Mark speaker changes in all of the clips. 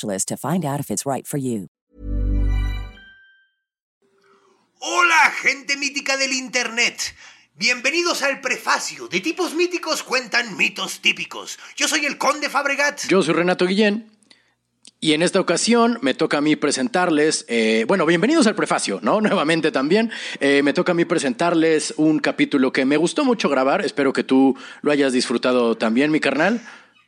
Speaker 1: to find out if it's right for you.
Speaker 2: Hola, gente mítica del Internet. Bienvenidos al prefacio de tipos míticos cuentan mitos típicos. Yo soy el Conde Fabregat.
Speaker 3: Yo soy Renato Guillén. Y en esta ocasión me toca a mí presentarles, eh, bueno, bienvenidos al prefacio, ¿no? Nuevamente también, eh, me toca a mí presentarles un capítulo que me gustó mucho grabar, espero que tú lo hayas disfrutado también, mi carnal.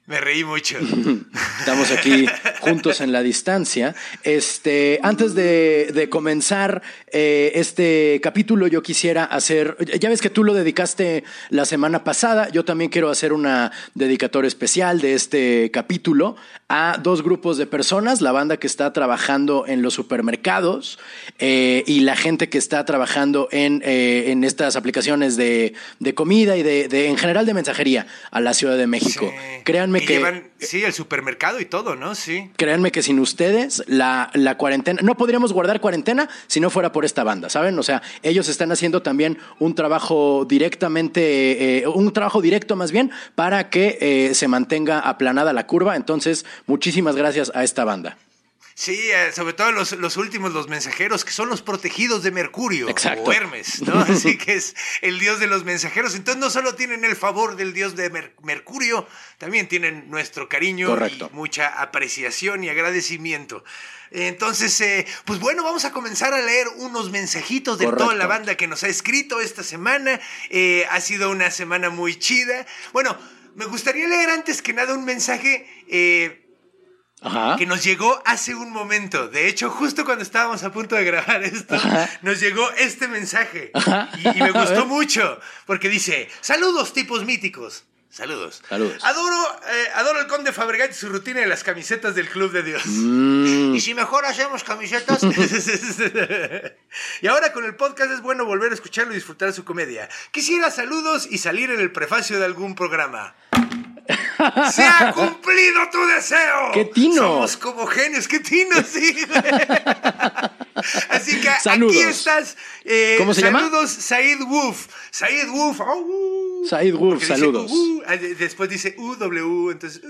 Speaker 2: Me reí mucho.
Speaker 3: Estamos aquí juntos en la distancia. Este, antes de, de comenzar eh, este capítulo, yo quisiera hacer. Ya ves que tú lo dedicaste la semana pasada. Yo también quiero hacer una dedicatoria especial de este capítulo a dos grupos de personas: la banda que está trabajando en los supermercados eh, y la gente que está trabajando en, eh, en estas aplicaciones de, de comida y de, de, en general de mensajería a la Ciudad de México.
Speaker 2: Sí.
Speaker 3: Créanme
Speaker 2: Y
Speaker 3: que.
Speaker 2: llevan, sí, el supermercado y todo, ¿no? Sí.
Speaker 3: Créanme que sin ustedes la, la cuarentena, no podríamos guardar cuarentena si no fuera por esta banda, ¿saben? O sea, ellos están haciendo también un trabajo directamente, eh, un trabajo directo más bien, para que eh, se mantenga aplanada la curva. Entonces, muchísimas gracias a esta banda.
Speaker 2: Sí, eh, sobre todo los, los, últimos, los mensajeros, que son los protegidos de Mercurio
Speaker 3: Exacto.
Speaker 2: o Hermes, ¿no? Así que es el dios de los mensajeros. Entonces no solo tienen el favor del dios de Mer Mercurio, también tienen nuestro cariño
Speaker 3: Correcto.
Speaker 2: y mucha apreciación y agradecimiento. Entonces, eh, pues bueno, vamos a comenzar a leer unos mensajitos de
Speaker 3: Correcto.
Speaker 2: toda la banda que nos ha escrito esta semana. Eh, ha sido una semana muy chida. Bueno, me gustaría leer antes que nada un mensaje... Eh,
Speaker 3: Ajá.
Speaker 2: que nos llegó hace un momento. De hecho, justo cuando estábamos a punto de grabar esto,
Speaker 3: Ajá.
Speaker 2: nos llegó este mensaje. Y, y me gustó mucho, porque dice, saludos tipos míticos. Saludos.
Speaker 3: Saludos.
Speaker 2: Adoro, eh, adoro el conde Fabregat y su rutina de las camisetas del Club de Dios.
Speaker 3: Mm,
Speaker 2: Y si mejor hacemos camisetas. y ahora con el podcast es bueno volver a escucharlo y disfrutar su comedia. Quisiera saludos y salir en el prefacio de algún programa. ¡Se ha cumplido tu deseo!
Speaker 3: ¡Qué tino!
Speaker 2: Somos como genios, qué tino, sí. Así que
Speaker 3: Saludos.
Speaker 2: aquí estás. eh,
Speaker 3: ¿Cómo se llama?
Speaker 2: saludos, Said Wolf. Said Wolf. au.
Speaker 3: Said Wolf,
Speaker 2: Porque dice
Speaker 3: saludos.
Speaker 2: Ah, de- después dice UW, entonces.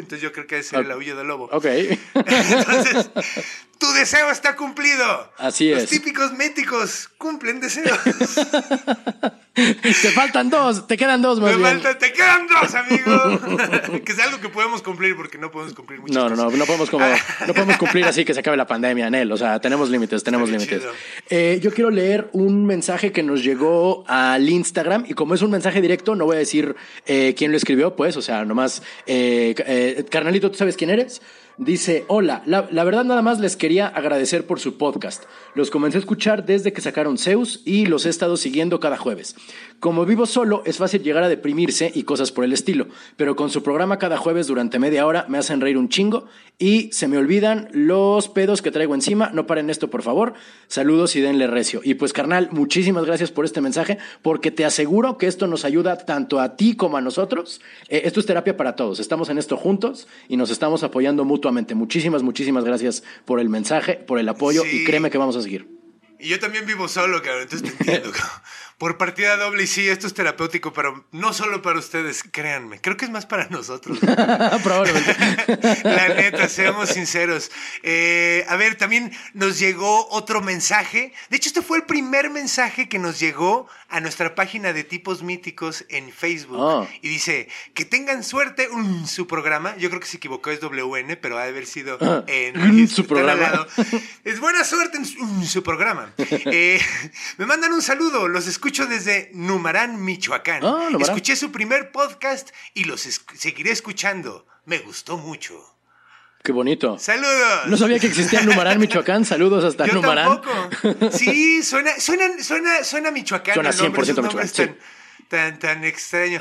Speaker 2: Entonces yo creo que es el aullido del lobo.
Speaker 3: ok.
Speaker 2: Entonces, tu deseo está cumplido.
Speaker 3: Así
Speaker 2: Los
Speaker 3: es.
Speaker 2: típicos méticos cumplen deseos.
Speaker 3: te faltan dos, te quedan dos más
Speaker 2: Me
Speaker 3: bien.
Speaker 2: te quedan dos, amigo. que es algo que podemos cumplir porque no podemos cumplir muchas
Speaker 3: No, no, no, no podemos, como, no podemos cumplir así que se acabe la pandemia en él. O sea, tenemos límites, tenemos límites. Eh, yo quiero leer un mensaje que nos llegó al Instagram y como es un mensaje directo, no voy a decir eh, quién lo escribió, pues, o sea, nomás, eh, carnalito, ¿tú sabes quién eres? Dice, hola, la, verdad nada más les quería agradecer por su podcast. Los comencé a escuchar desde que sacaron Zeus y los he estado siguiendo cada jueves. Como vivo solo, es fácil llegar a deprimirse y cosas por el estilo, pero con su programa cada jueves durante media hora me hacen reír un chingo y se me olvidan los pedos que traigo encima. No paren esto, por favor. Saludos y denle recio. Y pues, carnal, muchísimas gracias por este mensaje, porque te aseguro que esto nos ayuda tanto a ti como a nosotros. Eh, esto es terapia para todos. Estamos en esto juntos y nos estamos apoyando mutuamente. Muchísimas, muchísimas gracias por el mensaje, por el apoyo
Speaker 2: Sí.
Speaker 3: y créeme que vamos a seguir.
Speaker 2: Y yo también vivo solo, cabrón, entonces te entiendo. Por partida doble, y sí, esto es terapéutico, pero no solo para ustedes, créanme. Creo que es más para nosotros.
Speaker 3: Probablemente.
Speaker 2: La neta, seamos sinceros. Eh, a ver, también nos llegó otro mensaje. De hecho, este fue el primer mensaje que nos llegó a nuestra página de tipos míticos en Facebook.
Speaker 3: Oh.
Speaker 2: Y dice, que tengan suerte en su programa. Yo creo que se equivocó, es WN, pero ha de haber sido
Speaker 3: Ah,
Speaker 2: en
Speaker 3: en su programa.
Speaker 2: Es buena suerte en su, en su programa. Eh, me mandan un saludo. Los escucho desde Numarán, Michoacán.
Speaker 3: Ah, Numarán.
Speaker 2: Escuché su primer podcast y los es- seguiré escuchando. Me gustó mucho.
Speaker 3: Qué bonito.
Speaker 2: ¡Saludos!
Speaker 3: No sabía que existía Numarán, Michoacán. Saludos hasta
Speaker 2: Yo
Speaker 3: Numarán.
Speaker 2: tampoco. Sí, suena, suena, suena, suena Michoacán.
Speaker 3: Suena
Speaker 2: el nombre,
Speaker 3: 100%
Speaker 2: esos nombres
Speaker 3: Michoacán,
Speaker 2: tan, tan, tan extraño.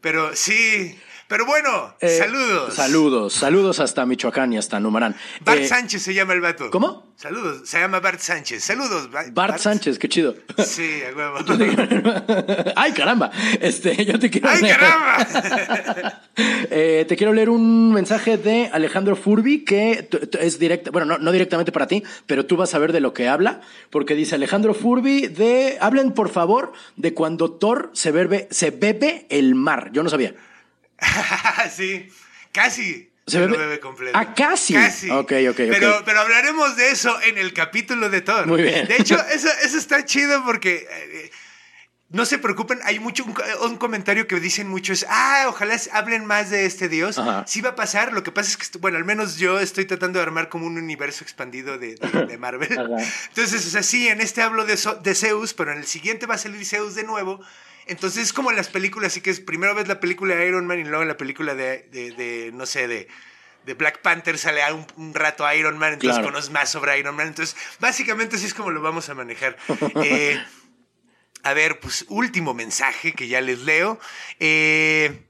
Speaker 2: Pero sí. Pero bueno,
Speaker 3: Eh,
Speaker 2: saludos.
Speaker 3: Saludos. Saludos hasta Michoacán y hasta Numarán.
Speaker 2: Bart
Speaker 3: Eh,
Speaker 2: Sánchez se llama el vato.
Speaker 3: ¿Cómo?
Speaker 2: Saludos. Se llama Bart Sánchez. Saludos. Ba-
Speaker 3: Bart Sánchez, qué chido.
Speaker 2: Sí, a huevo.
Speaker 3: Ay, caramba. Este, yo te quiero
Speaker 2: ¡Ay,
Speaker 3: leer-
Speaker 2: caramba!
Speaker 3: Eh, te quiero leer un mensaje de Alejandro Furby que es directo, bueno, no, no directamente para ti, pero tú vas a ver de lo que habla, porque dice Alejandro Furby de, hablen por favor de cuando Thor se bebe, se bebe el mar. Yo no sabía.
Speaker 2: sí, casi.
Speaker 3: ¿Se
Speaker 2: lo
Speaker 3: bebe?
Speaker 2: bebe completo.
Speaker 3: Ah, casi.
Speaker 2: Casi.
Speaker 3: Ok, ok.
Speaker 2: Pero, pero hablaremos de eso en el capítulo de Thor.
Speaker 3: Muy bien.
Speaker 2: De hecho, eso, eso está chido porque. eh, no se preocupen, hay mucho un, un comentario que dicen muchos, ah, ojalá hablen más de este dios.
Speaker 3: Ajá.
Speaker 2: Sí va a pasar, lo que pasa es que, bueno, al menos yo estoy tratando de armar como un universo expandido de, de- de Marvel.
Speaker 3: Ajá.
Speaker 2: Entonces, o sea, sí, en este hablo de, de Zeus, pero en el siguiente va a salir Zeus de nuevo. Entonces es como en las películas, así que es primero ves la película de Iron Man y luego la película de, de- de, no sé, de, de Black Panther sale un, un rato Iron Man, entonces
Speaker 3: Claro.
Speaker 2: conoces más sobre Iron Man. Entonces, básicamente así es como lo vamos a manejar. Eh, a ver, pues último mensaje que ya les leo. Eh,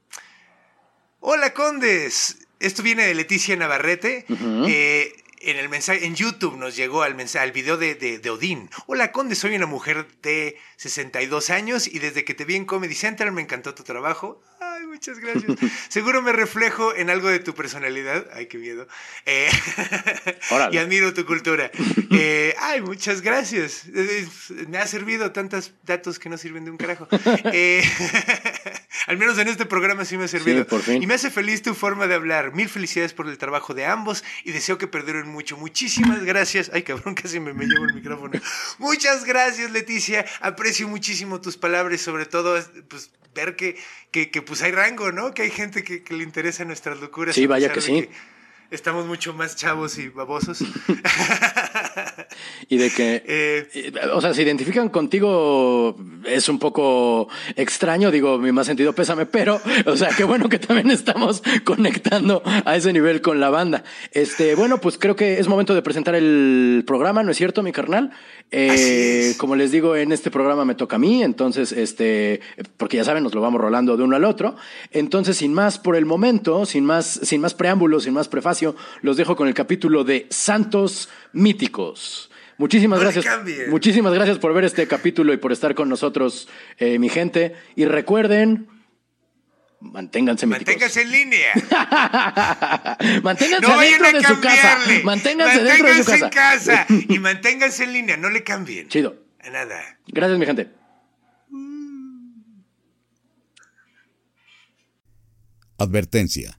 Speaker 2: Hola, Condes. Esto viene de Leticia Navarrete. Eh, en el mensaje, en YouTube nos llegó al mensaje, al video de, de, de Odín. Hola, Conde, soy una mujer de 62 años y desde que te vi en Comedy Central me encantó tu trabajo. Muchas gracias. Seguro me reflejo en algo de tu personalidad. Ay, qué miedo. Eh, y admiro tu cultura. Eh, ay, muchas gracias. Eh, Me ha servido tantos datos que no sirven de un carajo. Eh, al menos en este programa sí me ha servido. Y me hace feliz tu forma de hablar. Mil felicidades por el trabajo de ambos y deseo que perduren mucho. Muchísimas gracias. Ay, cabrón, casi me, me llevo el micrófono. Muchas gracias, Leticia. Aprecio muchísimo tus palabras, sobre todo pues, ver que, que, que, pues hay rango, ¿no? Que hay gente que, que le interesa nuestras locuras.
Speaker 3: Sí, vaya que sí.
Speaker 2: Estamos mucho más chavos y babosos.
Speaker 3: Y de que,
Speaker 2: Eh,
Speaker 3: o sea, se identifican contigo es un poco extraño, digo, mi más sentido pésame, pero, o sea, qué bueno que también estamos conectando a ese nivel con la banda. Este, bueno, pues creo que es momento de presentar el programa, ¿no es cierto, mi carnal? Eh. Como les digo, en este programa me toca a mí, entonces, este, porque ya saben, nos lo vamos rolando de uno al otro. Entonces, sin más por el momento, sin más, sin más preámbulos, sin más prefacio, los dejo con el capítulo de Santos Míticos. Muchísimas
Speaker 2: No
Speaker 3: gracias. Muchísimas gracias por ver este capítulo y por estar con nosotros, eh, mi gente. Y recuerden, manténganse míticos.
Speaker 2: manténgase en línea.
Speaker 3: manténganse
Speaker 2: No vayan
Speaker 3: dentro
Speaker 2: a
Speaker 3: de su casa. Manténganse, dentro de su casa.
Speaker 2: en casa. Y manténganse en línea. No le cambien.
Speaker 3: Chido.
Speaker 2: A nada.
Speaker 3: Gracias, mi gente.
Speaker 4: Advertencia.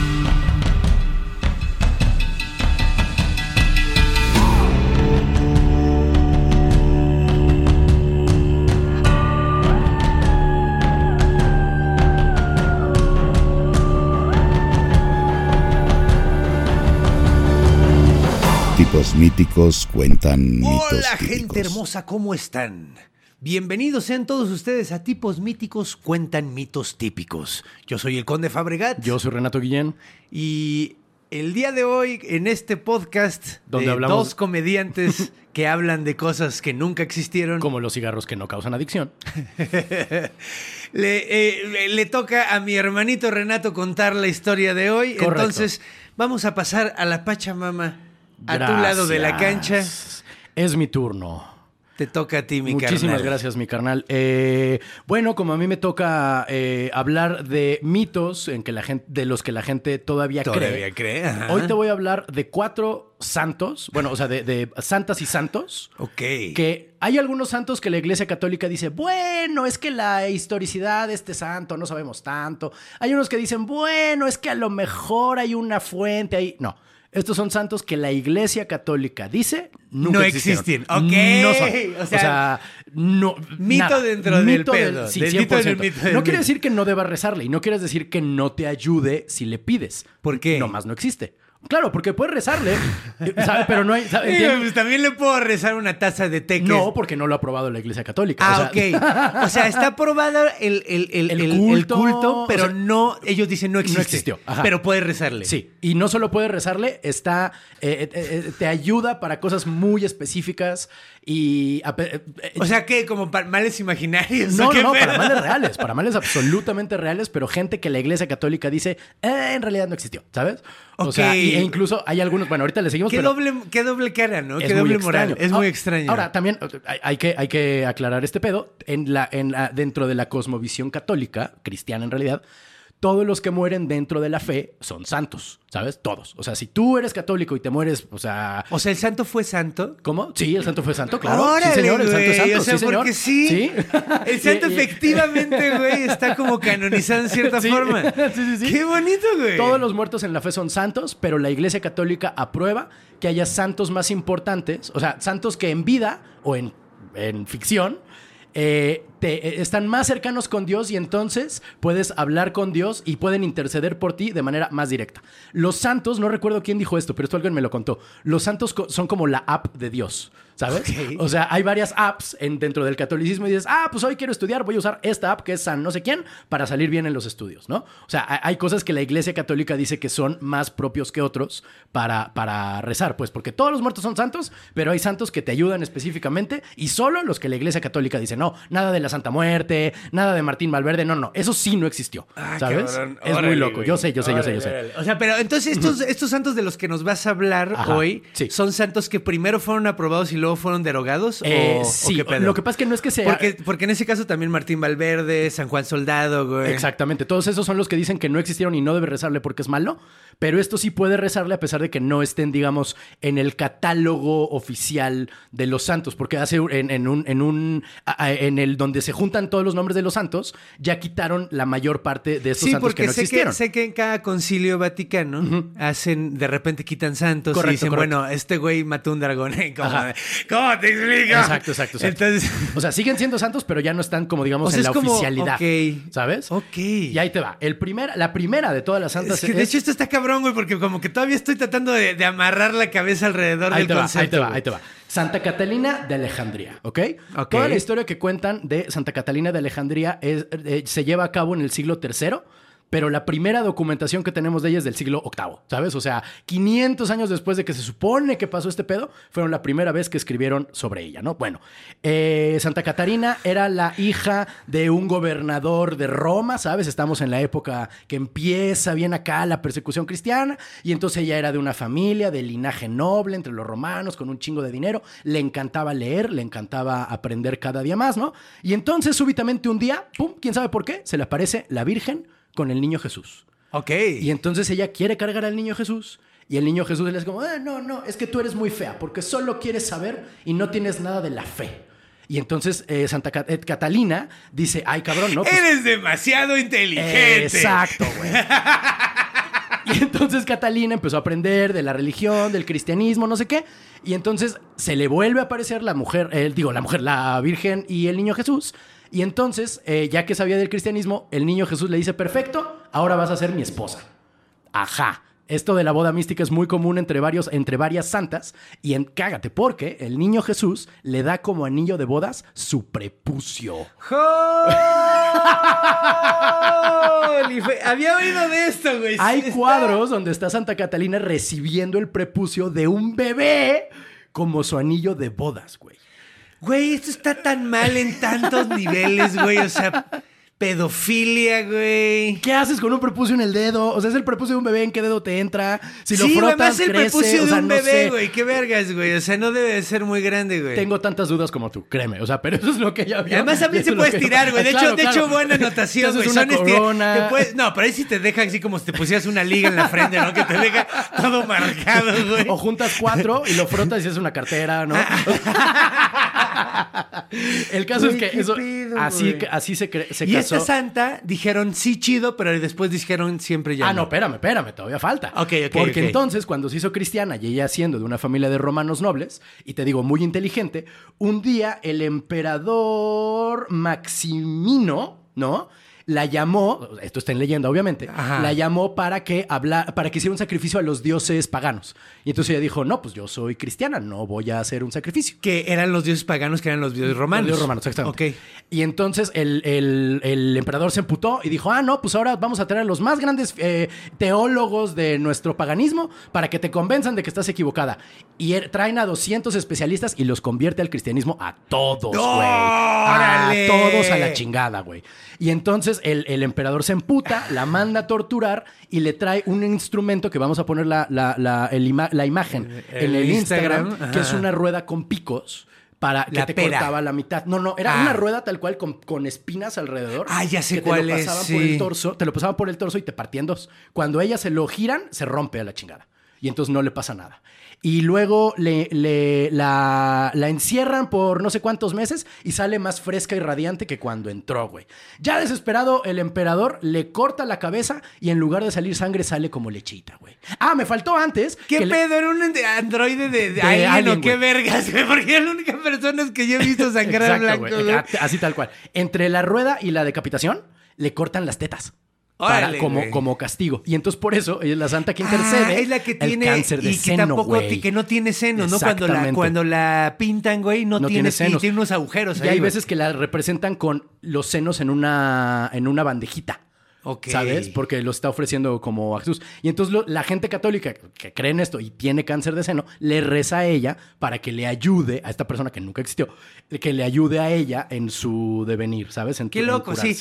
Speaker 4: Tipos míticos cuentan mitos
Speaker 5: Hola
Speaker 4: típicos.
Speaker 5: gente hermosa, ¿cómo están? Bienvenidos sean todos ustedes a Tipos Míticos Cuentan Mitos Típicos. Yo soy el Conde Fabregat
Speaker 3: Yo soy Renato Guillén.
Speaker 5: y el día de hoy en este podcast
Speaker 3: Donde
Speaker 5: de
Speaker 3: hablamos-
Speaker 5: dos comediantes que hablan de cosas que nunca existieron,
Speaker 3: Como los cigarros que no causan adicción.
Speaker 5: le, eh, le- le toca a mi hermanito Renato contar la historia de hoy.
Speaker 3: Correcto.
Speaker 5: Entonces vamos a pasar a la Pachamama a tu lado de la cancha.
Speaker 3: Es mi turno.
Speaker 2: Te toca a ti, mi
Speaker 3: Muchísimas
Speaker 2: carnal.
Speaker 3: gracias, mi carnal. Eh, bueno, como a mí me toca eh, hablar de mitos en que la gente, de los que la gente todavía,
Speaker 2: Todavía
Speaker 3: cree.
Speaker 2: cree, ajá.
Speaker 3: Hoy te voy a hablar de cuatro santos, bueno, o sea, de, de santas y santos.
Speaker 2: Ok.
Speaker 3: Que hay algunos santos que la Iglesia Católica dice, bueno, es que la historicidad de este santo no sabemos tanto. Hay unos que dicen, bueno, es que a lo mejor hay una fuente ahí. No. Estos son santos que la Iglesia Católica dice nunca
Speaker 2: No existen. Ok.
Speaker 3: No son.
Speaker 2: O
Speaker 3: O
Speaker 2: sea,
Speaker 3: sea, no.
Speaker 2: mito
Speaker 3: nada.
Speaker 2: dentro del
Speaker 3: Mito sí,
Speaker 2: del mito
Speaker 3: 100%.
Speaker 2: del mito del
Speaker 3: no quiere decir que no debas rezarle y no quiere decir que no te ayude si le pides.
Speaker 2: ¿Por qué?
Speaker 3: Nomás no existe. Claro, porque puedes rezarle, eh, ¿sabe? Pero no hay.
Speaker 2: pues también le puedo rezar una taza de té.
Speaker 3: No, porque no lo ha aprobado la Iglesia Católica.
Speaker 2: Ah,
Speaker 3: o sea,
Speaker 2: ok. O sea, está aprobado el, el, el,
Speaker 3: El culto,
Speaker 2: culto, pero
Speaker 3: o sea,
Speaker 2: no, ellos dicen no existe.
Speaker 3: existió, ajá.
Speaker 2: Pero puedes rezarle.
Speaker 3: Sí, y no solo puedes rezarle, está, eh, eh, eh, te ayuda para cosas muy específicas y... eh, eh,
Speaker 2: O sea, que como para males imaginarios.
Speaker 3: no,
Speaker 2: ¿o qué
Speaker 3: no, no, para males reales, para males absolutamente reales, pero gente que la Iglesia Católica dice, "Eh, en realidad no existió, ¿sabes? O sea, y- e incluso hay algunos, bueno, ahorita le seguimos,
Speaker 2: Qué
Speaker 3: pero...
Speaker 2: doble, qué doble cara, ¿no?
Speaker 3: Es
Speaker 2: Qué
Speaker 3: muy
Speaker 2: doble
Speaker 3: extraño.
Speaker 2: moral. Es muy
Speaker 3: Ah,
Speaker 2: extraño.
Speaker 3: Ahora, también hay, hay que, hay que aclarar este pedo. En la, en la- dentro de la cosmovisión católica, cristiana en realidad, todos los que mueren dentro de la fe son santos, ¿sabes? Todos. O sea, si tú eres católico y te mueres, o sea...
Speaker 2: O sea, ¿el santo fue santo?
Speaker 3: ¿Cómo? Sí, el santo fue santo, claro.
Speaker 2: Órale,
Speaker 3: sí, señor, el santo es santo.
Speaker 2: O sea,
Speaker 3: sí, señor.
Speaker 2: porque sí. El santo efectivamente, güey, está como canonizado en cierta
Speaker 3: Sí.
Speaker 2: forma.
Speaker 3: Sí, sí, sí.
Speaker 2: Qué bonito, güey.
Speaker 3: Todos los muertos en la fe son santos, pero la Iglesia Católica aprueba que haya santos más importantes, o sea, santos que en vida o en, en ficción eh, te- eh, están más cercanos con Dios y entonces puedes hablar con Dios y pueden interceder por ti de manera más directa. Los santos, no recuerdo quién dijo esto, pero esto alguien me lo contó. Los santos son como la app de Dios. ¿Sabes?
Speaker 2: Ok.
Speaker 3: O sea, hay varias apps en, dentro del catolicismo y dices, ah, pues hoy quiero estudiar, voy a usar esta app que es San no sé quién para salir bien en los estudios, ¿no? O sea, hay, cosas que la Iglesia Católica dice que son más propios que otros para, para rezar, pues porque todos los muertos son santos, pero hay santos que te ayudan específicamente y solo los que la Iglesia Católica dice, no, nada de la Santa Muerte, nada de Martín Valverde, no, no, eso sí no existió,
Speaker 2: Ah,
Speaker 3: ¿sabes? Es muy loco, yo sé, yo sé, yo sé, yo sé.
Speaker 2: O sea, pero entonces estos, estos santos de los que nos vas a hablar
Speaker 3: Ajá,
Speaker 2: hoy
Speaker 3: sí.
Speaker 2: son santos que primero fueron aprobados y luego fueron derogados.
Speaker 3: Eh,
Speaker 2: o, o
Speaker 3: sí,
Speaker 2: qué pedo?
Speaker 3: lo que pasa es que no es que sea...
Speaker 2: Porque, porque en ese caso también Martín Valverde, San Juan Soldado, güey.
Speaker 3: Exactamente. Todos esos son los que dicen que no existieron y no debe rezarle porque es malo. Pero esto sí puede rezarle a pesar de que no estén, digamos, en el catálogo oficial de los santos. Porque hace en, en un, en un en el donde se juntan todos los nombres de los santos, ya quitaron la mayor parte de estos
Speaker 2: Sí,
Speaker 3: santos
Speaker 2: porque
Speaker 3: que no
Speaker 2: sé, que,
Speaker 3: existieron.
Speaker 2: sé que en cada concilio vaticano hacen, de repente quitan santos y dicen,
Speaker 3: correcto.
Speaker 2: bueno, este güey mató un dragón. ¿Cómo. ¿Cómo te explico?
Speaker 3: Exacto, exacto, exacto.
Speaker 2: Entonces,
Speaker 3: O sea, siguen siendo santos, pero ya no están como, digamos,
Speaker 2: O sea,
Speaker 3: en la
Speaker 2: como,
Speaker 3: oficialidad.
Speaker 2: ok.
Speaker 3: ¿Sabes?
Speaker 2: Ok.
Speaker 3: Y ahí te va. El primer, la primera de todas las santas
Speaker 2: es que de hecho esto está cabrón, güey, porque como que todavía estoy tratando de, de amarrar la cabeza alrededor
Speaker 3: Ahí
Speaker 2: del
Speaker 3: te, va,
Speaker 2: concepto.
Speaker 3: ahí te va, ahí te va. Santa Catalina de Alejandría, ¿ok?
Speaker 2: Ok.
Speaker 3: Toda la historia que cuentan de Santa Catalina de Alejandría es- eh, se lleva a cabo en el siglo III, pero la primera documentación que tenemos de ella es del siglo VIII, ¿sabes? O sea, 500 años después de que se supone que pasó este pedo, fueron la primera vez que escribieron sobre ella, ¿no? Bueno, eh, Santa Catarina era la hija de un gobernador de Roma, ¿sabes? Estamos en la época que empieza bien acá la persecución cristiana, y entonces ella era de una familia de linaje noble entre los romanos, con un chingo de dinero, le encantaba leer, le encantaba aprender cada día más, ¿no? Y entonces súbitamente un día, ¡pum!, ¿quién sabe por qué? Se le aparece la Virgen con el niño Jesús.
Speaker 2: Ok.
Speaker 3: Y entonces ella quiere cargar al niño Jesús. Y el niño Jesús le es como, "Ah, no, no, es que tú eres muy fea, porque solo quieres saber y no tienes nada de la fe. Y entonces eh, Santa eh, Catalina dice, ay cabrón, no. pues,
Speaker 2: Eres demasiado inteligente.
Speaker 3: Exacto, güey. Y entonces Catalina empezó a aprender de la religión, del cristianismo, no sé qué. Y entonces se le vuelve a aparecer la mujer, eh, digo, la mujer, la Virgen y el niño Jesús. Y entonces, eh, ya que sabía del cristianismo, el niño Jesús le dice, perfecto, ahora vas a ser mi esposa. Ajá. Esto de la boda mística es muy común entre, varios, entre varias santas. Y en, cágate, porque el niño Jesús le da como anillo de bodas su prepucio.
Speaker 2: Había oído de esto, güey.
Speaker 3: Hay
Speaker 2: Sí, está-
Speaker 3: cuadros donde está Santa Catalina recibiendo el prepucio de un bebé como su anillo de bodas, güey.
Speaker 2: Güey, esto está tan mal en tantos niveles, güey. O sea, pedofilia, güey.
Speaker 3: ¿Qué haces con un prepucio en el dedo? O sea, es el prepucio de un bebé, ¿en qué dedo te entra? Si lo
Speaker 2: sí,
Speaker 3: frotas,
Speaker 2: más el
Speaker 3: crece,
Speaker 2: prepucio
Speaker 3: o
Speaker 2: de un
Speaker 3: no
Speaker 2: bebé,
Speaker 3: sé.
Speaker 2: güey. Qué vergas, güey. O sea, no debe de ser muy grande, güey.
Speaker 3: Tengo tantas dudas como tú, créeme. O sea, pero eso es lo que ella
Speaker 2: Y
Speaker 3: vio.
Speaker 2: Además también se puede estirar, güey. De,
Speaker 3: Claro,
Speaker 2: hecho, de hecho, buena anotación, güey. Son esti-
Speaker 3: corona.
Speaker 2: puedes- No, pero ahí sí te deja así como si te pusieras una liga en la frente, ¿no? Que te deja todo marcado, güey.
Speaker 3: O juntas cuatro y lo frotas y es una cartera, ¿no? El caso es que eso
Speaker 2: pedo,
Speaker 3: así, así se, se
Speaker 2: Y
Speaker 3: casó.
Speaker 2: esta santa dijeron sí chido, pero después dijeron siempre ya
Speaker 3: Ah, no, espérame, espérame, todavía falta.
Speaker 2: Ok, ok,
Speaker 3: Porque entonces, cuando se hizo cristiana y ella siendo de una familia de romanos nobles, y te digo muy inteligente, un día el emperador Maximino, ¿no? La llamó, esto está en leyenda, obviamente,
Speaker 2: Ajá.
Speaker 3: la llamó para que habla, para que hiciera un sacrificio a los dioses paganos. Y entonces ella dijo: No, pues yo soy cristiana, no voy a hacer un sacrificio.
Speaker 2: Que eran los dioses paganos, que eran los dioses romanos.
Speaker 3: Los dioses romanos, exactamente.
Speaker 2: Ok.
Speaker 3: Y entonces el, el- el emperador se emputó y dijo, ah, no, pues ahora vamos a traer a los más grandes eh, teólogos de nuestro paganismo para que te convenzan de que estás equivocada. Y er- traen a 200 especialistas y los convierte al cristianismo a todos, güey. A todos a la chingada, güey. Y entonces el, el emperador se emputa, la manda a torturar y le trae un instrumento que vamos a poner la, la- la- el ima- la imagen
Speaker 2: El
Speaker 3: en el
Speaker 2: Instagram,
Speaker 3: Instagram, que es una rueda con picos para que
Speaker 2: La
Speaker 3: te
Speaker 2: pera.
Speaker 3: cortaba la mitad. No, no, era
Speaker 2: Ah.
Speaker 3: una rueda tal cual con, con espinas alrededor.
Speaker 2: Ah, ya sé
Speaker 3: que
Speaker 2: cuál
Speaker 3: te lo
Speaker 2: es,
Speaker 3: pasaban
Speaker 2: sí.
Speaker 3: por el torso, te lo pasaban por el torso y te partían dos. Cuando ella se lo giran, se rompe a la chingada. Y entonces no le pasa nada. Y luego le, le- la, la encierran por no sé cuántos meses y sale más fresca y radiante que cuando entró, güey. Ya desesperado, el emperador le corta la cabeza y en lugar de salir sangre sale como lechita, güey. Ah, me faltó antes.
Speaker 2: ¿Qué
Speaker 3: que le-
Speaker 2: pedo? ¿Era un androide de, de
Speaker 3: De
Speaker 2: alien,
Speaker 3: alien,
Speaker 2: o qué
Speaker 3: güey.
Speaker 2: vergas, güey? Porque es la única persona que yo he visto sangrar
Speaker 3: Exacto,
Speaker 2: blanco,
Speaker 3: güey.
Speaker 2: güey.
Speaker 3: Ah, Así tal cual. Entre la rueda y la decapitación, le cortan las tetas. Para, como, como castigo. Y entonces por eso ella es la santa que
Speaker 2: Ah,
Speaker 3: intercede.
Speaker 2: es la que
Speaker 3: el
Speaker 2: tiene
Speaker 3: cáncer de
Speaker 2: y que
Speaker 3: seno,
Speaker 2: tampoco
Speaker 3: güey.
Speaker 2: que no tiene seno, ¿no? Cuando la, cuando la pintan, güey, no,
Speaker 3: No
Speaker 2: tiene,
Speaker 3: tiene senos.
Speaker 2: y tiene unos agujeros
Speaker 3: Y
Speaker 2: ahí,
Speaker 3: hay
Speaker 2: güey.
Speaker 3: veces que la representan con los senos en una, en una bandejita. ¿Sabes? Porque lo está ofreciendo como a Jesús. Y entonces lo- la gente católica que cree en esto y tiene cáncer de seno, le reza a ella para que le ayude a esta persona que nunca existió, que le ayude a ella en su devenir, ¿sabes? En
Speaker 2: Qué loco, sí.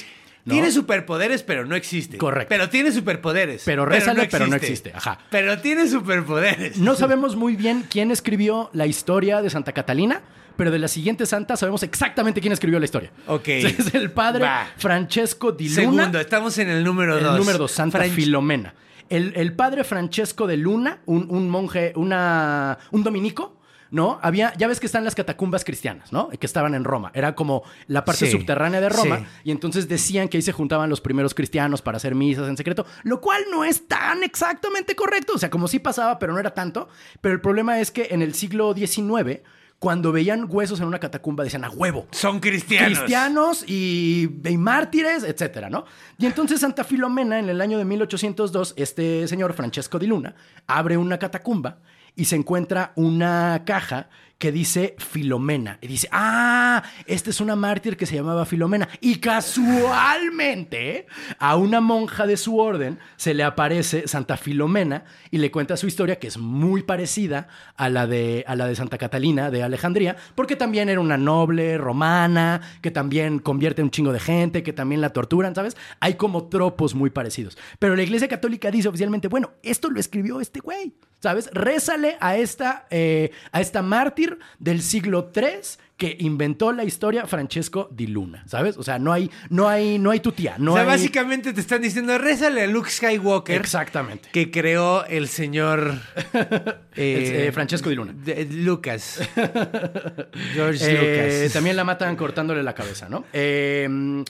Speaker 2: Tiene superpoderes, pero no existe.
Speaker 3: Correcto.
Speaker 2: Pero tiene superpoderes.
Speaker 3: Pero rézale, pero no existe. Ajá.
Speaker 2: Pero tiene superpoderes.
Speaker 3: No sabemos muy bien quién escribió la historia de Santa Catalina, pero de la siguiente santa sabemos exactamente quién escribió la historia.
Speaker 2: Ok.
Speaker 3: Es el padre
Speaker 2: Va.
Speaker 3: Francesco di Luna.
Speaker 2: Segundo, estamos en el número
Speaker 3: el
Speaker 2: dos.
Speaker 3: número dos, Santa
Speaker 2: Fran-
Speaker 3: Filomena. El, el padre Francesco de Luna, un, un monje, una, un dominico, ¿no? Había, ya ves que están las catacumbas cristianas, ¿no? Que estaban en Roma. Era como la parte
Speaker 2: Sí,
Speaker 3: subterránea de Roma.
Speaker 2: sí.
Speaker 3: Y entonces decían que ahí se juntaban los primeros cristianos para hacer misas en secreto, lo cual no es tan exactamente correcto. O sea, como sí pasaba, pero no era tanto. Pero el problema es que en el siglo XIX, cuando veían huesos en una catacumba, decían a huevo
Speaker 2: Son cristianos.
Speaker 3: cristianos y, y mártires, etcétera, ¿no? Y entonces Santa Filomena, en el año de 1802, este señor Francesco di Luna abre una catacumba y se encuentra una caja que dice Filomena. Y dice, ah, esta es una mártir que se llamaba Filomena. Y casualmente a una monja de su orden se le aparece Santa Filomena y le cuenta su historia, que es muy parecida a la de, a la de Santa Catalina de Alejandría, porque también era una noble romana, que también convierte un chingo de gente, que también la torturan, ¿sabes? Hay como tropos muy parecidos. Pero la Iglesia Católica dice oficialmente, bueno, esto lo escribió este güey, ¿sabes? Rézale a esta, eh, a esta mártir del siglo III que inventó la historia Francesco di Luna, ¿sabes? O sea, no hay, no hay, no hay tu tía, no
Speaker 2: o sea,
Speaker 3: hay...
Speaker 2: básicamente te están diciendo, rézale a Luke Skywalker.
Speaker 3: Exactamente.
Speaker 2: Que creó el señor
Speaker 3: El, eh, Francesco di Luna.
Speaker 2: de- Lucas. George
Speaker 3: Eh,
Speaker 2: Lucas.
Speaker 3: también la matan cortándole la cabeza, ¿no? Eh,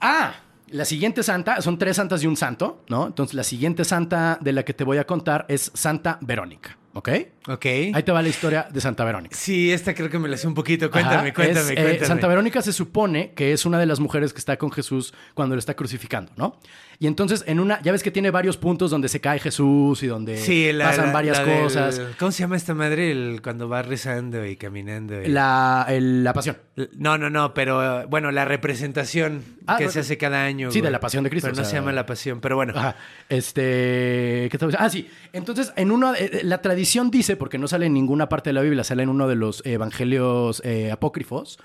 Speaker 3: ah, la siguiente santa, son tres santas y un santo, ¿no? Entonces, la siguiente santa de la que te voy a contar es Santa Verónica, ¿ok?
Speaker 2: Ok.
Speaker 3: Ahí te va la historia de Santa Verónica.
Speaker 2: Sí, esta creo que me la sé un poquito. Cuéntame,
Speaker 3: Ajá,
Speaker 2: cuéntame,
Speaker 3: es, eh,
Speaker 2: cuéntame.
Speaker 3: Santa Verónica se supone que es una de las mujeres que está con Jesús cuando lo está crucificando, ¿no? Y entonces en una, ya ves que tiene varios puntos donde se cae Jesús y donde
Speaker 2: Sí, la-
Speaker 3: pasan
Speaker 2: la-
Speaker 3: varias
Speaker 2: la del-
Speaker 3: cosas.
Speaker 2: ¿Cómo se llama esta madre? El, cuando va rezando y caminando. y-
Speaker 3: La, el- la pasión.
Speaker 2: No, no, no, pero eh, bueno, la representación
Speaker 3: Ah,
Speaker 2: que se hace cada año.
Speaker 3: Sí, de la Pasión de Cristo,
Speaker 2: Pero no
Speaker 3: o
Speaker 2: se llama la pasión, pero bueno.
Speaker 3: Ajá. Este. ¿Qué diciendo? Ah, sí. Entonces, en una. eh, la tradición dice, porque no sale en ninguna parte de la Biblia, sale en uno de los evangelios eh, apócrifos.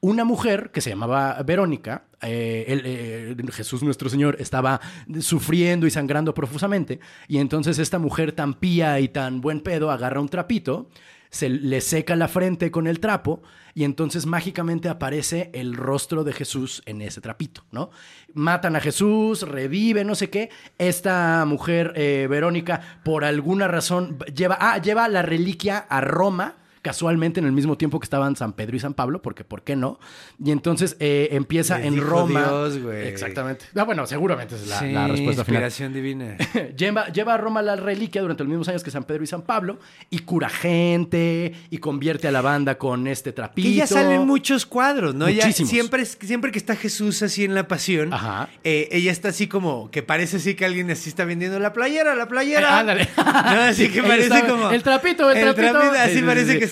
Speaker 3: una mujer que se llamaba Verónica, eh, eh, Jesús nuestro Señor estaba sufriendo y sangrando profusamente, y entonces esta mujer tan pía y tan buen pedo agarra un trapito, se le seca la frente con el trapo y entonces mágicamente aparece el rostro de Jesús en ese trapito, ¿no? Matan a Jesús, revive, no sé qué. Esta mujer, eh, Verónica, por alguna razón lleva, ah, lleva la reliquia a Roma casualmente en el mismo tiempo que estaban San Pedro y San Pablo, porque ¿por qué no? Y entonces eh, empieza
Speaker 2: Les
Speaker 3: en
Speaker 2: dijo
Speaker 3: Roma.
Speaker 2: Dios, güey.
Speaker 3: Exactamente. Ah, bueno, seguramente es la,
Speaker 2: Sí,
Speaker 3: la respuesta final.
Speaker 2: inspiración divina.
Speaker 3: lleva, lleva a Roma la reliquia durante los mismos años que San Pedro y San Pablo y cura gente y convierte a la banda con este trapito.
Speaker 2: Que ya salen muchos cuadros, ¿no? Ya
Speaker 3: Muchísimos.
Speaker 2: siempre, siempre que está Jesús así en la pasión,
Speaker 3: Ajá.
Speaker 2: eh, ella está así como que parece así que alguien así está vendiendo la playera, la
Speaker 3: Eh,
Speaker 2: playera.
Speaker 3: ándale.
Speaker 2: No, así que parece
Speaker 3: está-
Speaker 2: como.
Speaker 3: El trapito, el, trapito.
Speaker 2: así
Speaker 3: Sí, sí,
Speaker 2: parece
Speaker 3: sí.
Speaker 2: que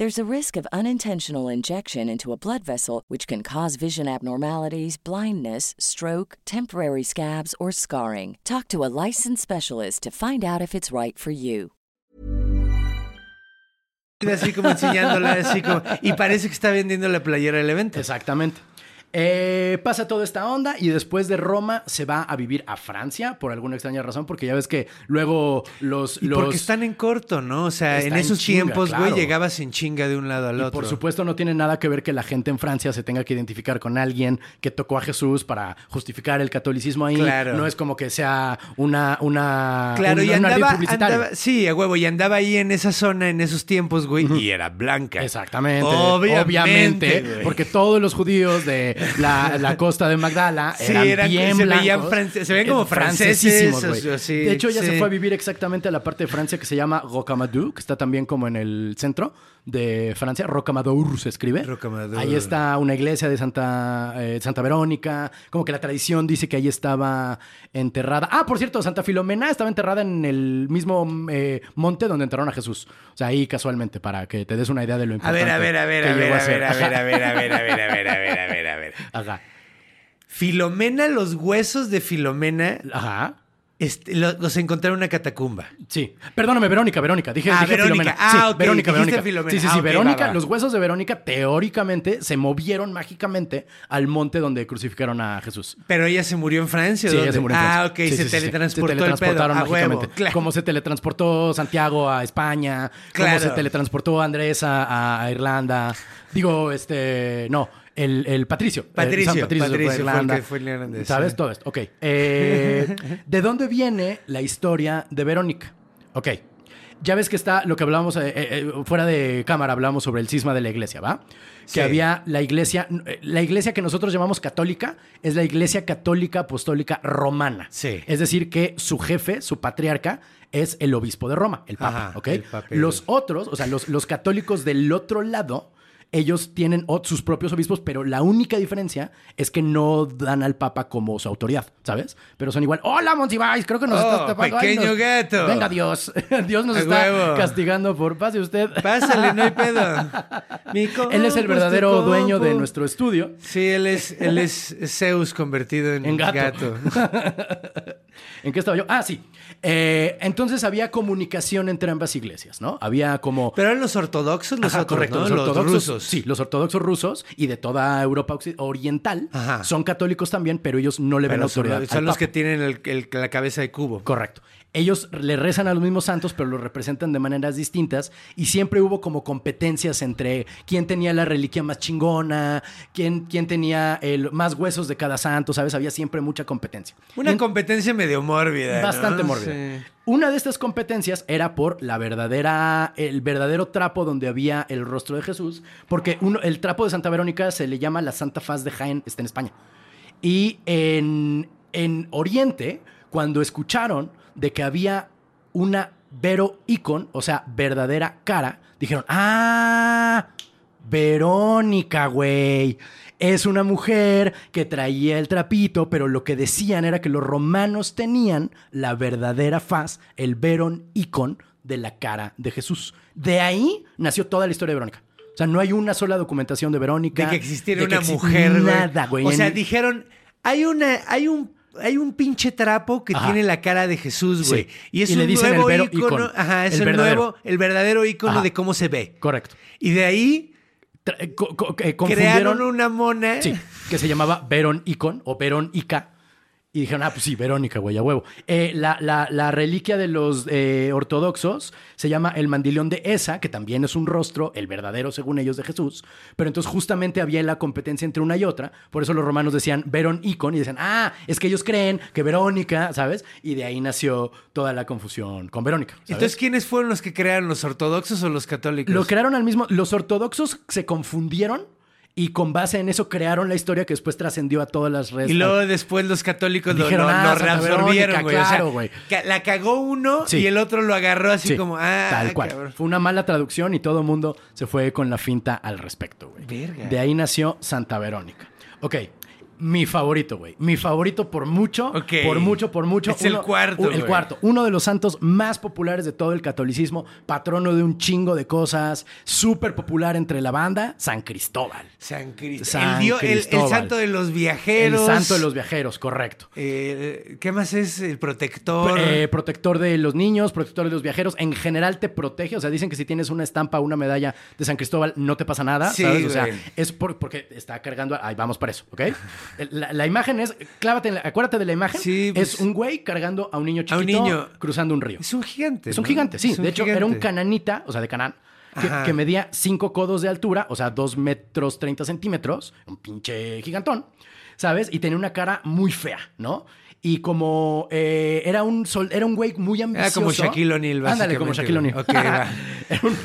Speaker 1: There's a risk of unintentional injection into a blood vessel, which can cause vision abnormalities, blindness, stroke, temporary scabs, or scarring. Talk to a licensed specialist to find out if it's right for you.
Speaker 2: Así como enseñándola, así como. Y parece que está vendiendo la playera del evento.
Speaker 3: Exactamente. Eh, pasa toda esta onda y después de Roma se va a vivir a Francia por alguna extraña razón, porque ya ves que luego los.
Speaker 2: Y
Speaker 3: los
Speaker 2: porque están en corto, ¿no? O sea, en esos
Speaker 3: chinga,
Speaker 2: tiempos, güey,
Speaker 3: claro.
Speaker 2: llegabas en chinga de un lado al
Speaker 3: y
Speaker 2: otro.
Speaker 3: por supuesto no tiene nada que ver que la gente en Francia se tenga que identificar con alguien que tocó a Jesús para justificar el catolicismo ahí.
Speaker 2: Claro.
Speaker 3: No es como que sea una una
Speaker 2: Claro,
Speaker 3: un,
Speaker 2: y andaba, sí, a huevo, y andaba ahí en esa zona en esos tiempos, güey, y era blanca.
Speaker 3: Exactamente.
Speaker 2: Obviamente,
Speaker 3: porque todos los judíos de la, la costa de Magdala
Speaker 2: Sí,
Speaker 3: eran,
Speaker 2: eran-
Speaker 3: bien
Speaker 2: se veían
Speaker 3: blancos.
Speaker 2: france- se veían como
Speaker 3: Eh, francesísimos, güey.
Speaker 2: sí,
Speaker 3: de hecho, ella
Speaker 2: sí.
Speaker 3: se fue a vivir exactamente a la parte de Francia que se llama Rocamadour, que está también como en el centro de Francia. Rocamadour se escribe.
Speaker 2: Rocamadour.
Speaker 3: Ahí está una iglesia de Santa, eh, Santa Verónica. Como que la tradición dice que ahí estaba enterrada. Ah, por cierto, Santa Filomena estaba enterrada en el mismo eh, monte donde enterraron a Jesús. O sea, ahí casualmente, para que te des una idea de lo
Speaker 2: A
Speaker 3: importante.
Speaker 2: ver, a ver, a ver, a ver, a ver, a ver, a ver, a ver, a ver, a ver, a ver, a ver, a ver.
Speaker 3: Ajá.
Speaker 2: Filomena, los huesos de Filomena
Speaker 3: Ajá.
Speaker 2: este, lo- los encontraron en una catacumba.
Speaker 3: Sí. Perdóname, Verónica, Verónica. Dije,
Speaker 2: Ah,
Speaker 3: dije
Speaker 2: Verónica.
Speaker 3: Filomena.
Speaker 2: Ah,
Speaker 3: sí,
Speaker 2: ok,
Speaker 3: Verónica, Verónica.
Speaker 2: Filomena.
Speaker 3: Sí, sí,
Speaker 2: Ah,
Speaker 3: sí.
Speaker 2: ok,
Speaker 3: Verónica,
Speaker 2: va, va.
Speaker 3: los huesos de Verónica teóricamente se movieron mágicamente al monte donde crucificaron a Jesús.
Speaker 2: Pero ella se murió en Francia.
Speaker 3: Sí,
Speaker 2: ¿dónde?
Speaker 3: ella se murió en
Speaker 2: Ah,
Speaker 3: Francia.
Speaker 2: ok,
Speaker 3: Sí,
Speaker 2: se
Speaker 3: sí,
Speaker 2: teletransportó
Speaker 3: Se
Speaker 2: el pedo.
Speaker 3: teletransportaron
Speaker 2: A huevo,
Speaker 3: mágicamente.
Speaker 2: claro.
Speaker 3: Como se teletransportó Santiago a España, como
Speaker 2: Claro.
Speaker 3: se teletransportó Andrés a, a Irlanda. Digo, este, no, el, el Patricio. eh,
Speaker 2: Patricio,
Speaker 3: San Patricio,
Speaker 2: Patricio
Speaker 3: fue
Speaker 2: el que fue el irlandés,
Speaker 3: ¿Sabes?
Speaker 2: sí.
Speaker 3: Todo esto. Ok. Eh, ¿De dónde viene la historia de Verónica? Ok. Ya ves que está lo que hablábamos eh, eh, fuera de cámara, hablamos sobre el cisma de la iglesia, ¿va?
Speaker 2: Sí.
Speaker 3: Que había la iglesia, la iglesia que nosotros llamamos católica, es la iglesia católica apostólica romana.
Speaker 2: Sí.
Speaker 3: Es decir, que su jefe, su patriarca, es el obispo de Roma, el papa,
Speaker 2: Ajá,
Speaker 3: ¿ok?
Speaker 2: el papa.
Speaker 3: Los otros, o sea, los, los católicos del otro lado, ellos tienen sus propios obispos, pero la única diferencia es que no dan al papa como su autoridad, ¿sabes? Pero son igual, hola Monsiváis, creo que nos
Speaker 2: Oh,
Speaker 3: estás tapando. Ay,
Speaker 2: pequeño
Speaker 3: nos-
Speaker 2: gato.
Speaker 3: Venga Dios, Dios nos
Speaker 2: A
Speaker 3: está
Speaker 2: huevo.
Speaker 3: castigando por, pase usted.
Speaker 2: Pásale, no hay pedo. Mi
Speaker 3: Él es el
Speaker 2: compu,
Speaker 3: verdadero dueño de nuestro estudio.
Speaker 2: Sí, él es, él es Zeus convertido en,
Speaker 3: En gato. ¿En qué estaba yo? Ah, sí. Eh, entonces había comunicación entre ambas iglesias, ¿no? Había como...
Speaker 2: Pero eran los ortodoxos, los
Speaker 3: Ajá,
Speaker 2: otros,
Speaker 3: correcto,
Speaker 2: ¿no?
Speaker 3: los ortodoxos.
Speaker 2: rusos.
Speaker 3: Sí, los ortodoxos rusos y de toda Europa oriental
Speaker 2: Ajá.
Speaker 3: son católicos también, pero ellos no le ven
Speaker 2: Pero
Speaker 3: autoridad.
Speaker 2: son
Speaker 3: al
Speaker 2: los que tienen el- el- la cabeza de cubo.
Speaker 3: Correcto. Ellos le rezan a los mismos santos, pero los representan de maneras distintas. Y siempre hubo como competencias entre quién tenía la reliquia más chingona, quién, quién tenía el, más huesos de cada santo, ¿sabes? Había siempre mucha competencia.
Speaker 2: Una competencia medio mórbida. ¿no?
Speaker 3: Bastante mórbida.
Speaker 2: Sí.
Speaker 3: Una de estas competencias era por la verdadera, el verdadero trapo donde había el rostro de Jesús, porque uno, el trapo de Santa Verónica se le llama la Santa Faz de Jaén, está en España. Y en, en Oriente, cuando escucharon de que había una Vero Icon, o sea, verdadera cara, dijeron, ah, Verónica, güey. Es una mujer que traía el trapito, pero lo que decían era que los romanos tenían la verdadera faz, el Verón Icon de la cara de Jesús. De ahí nació toda la historia de Verónica. O sea, no hay una sola documentación de Verónica.
Speaker 2: De que existiera
Speaker 3: de que
Speaker 2: una mujer.
Speaker 3: Nada, güey.
Speaker 2: O sea, dijeron, hay una, hay un, hay un pinche trapo que
Speaker 3: Ajá.
Speaker 2: tiene la cara de Jesús, güey.
Speaker 3: Sí.
Speaker 2: Y es
Speaker 3: Y le
Speaker 2: un
Speaker 3: dicen
Speaker 2: nuevo
Speaker 3: el
Speaker 2: ícono.
Speaker 3: Icon,
Speaker 2: Ajá, es
Speaker 3: el
Speaker 2: el, nuevo, el verdadero ícono
Speaker 3: Ajá.
Speaker 2: de cómo se ve.
Speaker 3: Correcto.
Speaker 2: Y de ahí
Speaker 3: Tra- eh, co- co- eh, confundieron-
Speaker 2: crearon una mona.
Speaker 3: Sí, que se llamaba Verón Icon o Verón Ica. Y dijeron, ah, pues sí, Verónica, güey, a huevo. Eh, la, la- la reliquia de los eh, ortodoxos se llama el mandilión de Esa, que también es un rostro, el verdadero según ellos de Jesús. Pero entonces justamente había la competencia entre una y otra. Por eso los romanos decían Verón Icon y decían, ah, es que ellos creen que Verónica, ¿sabes? Y de ahí nació toda la confusión con Verónica. ¿sabes?
Speaker 2: Entonces, ¿quiénes fueron los que crearon los ortodoxos o los católicos?
Speaker 3: Lo crearon al mismo. Los ortodoxos se confundieron y con base en eso crearon la historia que después trascendió a todas las redes.
Speaker 2: Y luego después los católicos lo,
Speaker 3: Dijeron,
Speaker 2: lo-
Speaker 3: ah,
Speaker 2: lo reabsorbieron, güey. O sea,
Speaker 3: claro,
Speaker 2: ca- la cagó uno
Speaker 3: Sí.
Speaker 2: y el otro lo agarró así
Speaker 3: Sí,
Speaker 2: como, ah,
Speaker 3: tal cual.
Speaker 2: cabrón.
Speaker 3: Fue una mala traducción y todo el mundo se fue con la finta al respecto, güey. De ahí nació Santa Verónica. Ok. Mi favorito, güey. Mi favorito por mucho.
Speaker 2: Ok.
Speaker 3: Por mucho, por mucho.
Speaker 2: Es el cuarto,
Speaker 3: El cuarto. Uno de los santos más populares de todo el catolicismo. Patrono de un chingo de cosas. Súper popular entre la banda. San Cristóbal.
Speaker 2: San Cristóbal.
Speaker 3: San
Speaker 2: el, dio- el- el
Speaker 3: Cristóbal.
Speaker 2: santo de los
Speaker 3: El
Speaker 2: viajeros.
Speaker 3: santo de los viajeros, correcto.
Speaker 2: Eh, ¿Qué más es? El protector.
Speaker 3: Eh, protector de los niños, protector de los viajeros. En general te protege. O sea, dicen que si tienes una estampa una medalla de San Cristóbal, no te pasa nada.
Speaker 2: Sí,
Speaker 3: ¿sabes? O sea,
Speaker 2: güey.
Speaker 3: es por- porque está cargando. Ahí vamos para eso, ¿ok? La, la imagen es. Clávate, en la- acuérdate de la imagen.
Speaker 2: Sí, pues-
Speaker 3: es un güey cargando a un niño
Speaker 2: A un
Speaker 3: chiquito
Speaker 2: niño.
Speaker 3: cruzando un río.
Speaker 2: es un gigante.
Speaker 3: Es un
Speaker 2: ¿no?
Speaker 3: gigante, sí.
Speaker 2: Un
Speaker 3: de hecho,
Speaker 2: gigante.
Speaker 3: era un cananita, o sea, de Canán, que, medía 5 codos de altura, o sea, 2 metros 30 centímetros, un pinche gigantón, ¿sabes? Y tenía una cara muy fea, ¿no? Y como eh, era un sol, era un güey muy ambicioso.
Speaker 2: Era como Shaquille O'Neal,
Speaker 3: Ándale, como Shaquille O'Neal. era, un,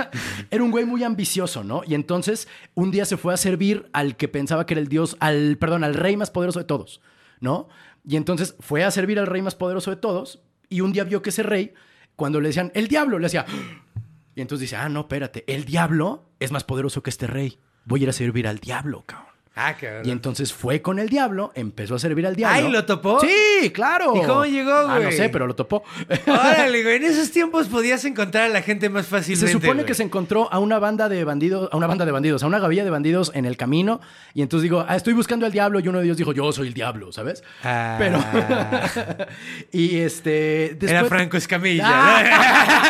Speaker 3: era un güey muy ambicioso, ¿no? Y entonces un día se fue a servir al que pensaba que era el dios, al, perdón, al rey más poderoso de todos, ¿no? Y entonces fue a servir al rey más poderoso de todos y un día vio que ese rey, cuando le decían, el diablo, le decía, y entonces dice, ah, no, espérate, el diablo es más poderoso que este rey. Voy a ir a servir al diablo, cabrón.
Speaker 2: Ah, cabrón.
Speaker 3: Y entonces fue con el diablo, empezó a servir al diablo.
Speaker 2: Ay, ¿lo topó?
Speaker 3: Sí, claro.
Speaker 2: ¿Y cómo llegó,
Speaker 3: Ah, no
Speaker 2: güey?
Speaker 3: sé, pero lo topó.
Speaker 2: Órale, güey. En esos tiempos podías encontrar a la gente más fácilmente.
Speaker 3: Se supone
Speaker 2: güey.
Speaker 3: que se encontró a una banda de bandidos, a una banda de bandidos, a una gavilla de bandidos en el camino. Y entonces digo, ah, estoy buscando al diablo. Y uno de ellos dijo, yo soy el diablo, ¿sabes?
Speaker 2: Ah.
Speaker 3: Pero. y este. después-
Speaker 2: Era Franco Escamilla.
Speaker 3: Ah.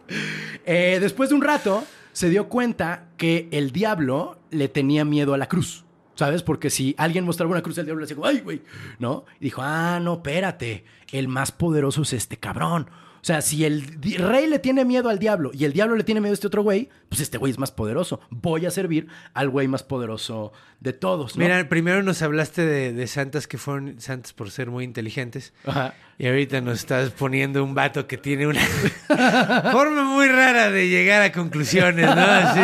Speaker 3: Eh, después de un rato, se dio cuenta que el diablo le tenía miedo a la cruz. ¿Sabes? Porque si alguien mostraba una cruz, el diablo le decía, ¡ay, güey! ¿No? Y dijo, ah, no, espérate. El más poderoso es este cabrón. O sea, si el rey le tiene miedo al diablo y el diablo le tiene miedo a este otro güey, pues este güey es más poderoso. Voy a servir al güey más poderoso de todos, ¿no?
Speaker 2: Mira, primero nos hablaste de, de santas que fueron santas por ser muy inteligentes.
Speaker 3: Ajá.
Speaker 2: Y ahorita nos estás poniendo un vato que tiene una forma muy rara de llegar a conclusiones, ¿no? Así.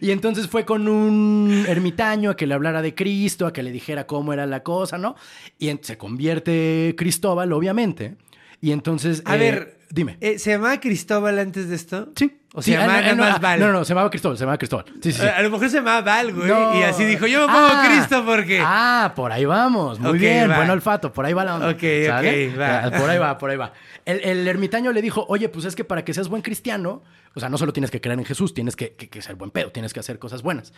Speaker 3: Y entonces fue con un ermitaño a que le hablara de Cristo, a que le dijera cómo era la cosa, ¿no? Y se convierte Cristóbal, obviamente. Y entonces.
Speaker 2: A
Speaker 3: eh,
Speaker 2: ver,
Speaker 3: Dime.
Speaker 2: eh, ¿se llamaba Cristóbal antes de esto?
Speaker 3: sí.
Speaker 2: O se
Speaker 3: ah,
Speaker 2: llamaba
Speaker 3: no,
Speaker 2: nada
Speaker 3: no,
Speaker 2: más
Speaker 3: ah,
Speaker 2: Val.
Speaker 3: No, no, no, se llamaba Cristóbal, se llamaba Cristóbal. Sí, sí, sí.
Speaker 2: A, lo mejor se llamaba Val, güey.
Speaker 3: No.
Speaker 2: Y así dijo, yo me pongo
Speaker 3: Ah.
Speaker 2: Cristo porque...
Speaker 3: Ah, por ahí vamos. Muy bien,
Speaker 2: va.
Speaker 3: buen olfato. Por ahí va la onda.
Speaker 2: Ok, ok, va.
Speaker 3: Por ahí va, por ahí va. El, el ermitaño le dijo, oye, pues es que para que seas buen cristiano, o sea, no solo tienes que creer en Jesús, tienes que, que- que ser buen pedo, tienes que hacer cosas buenas.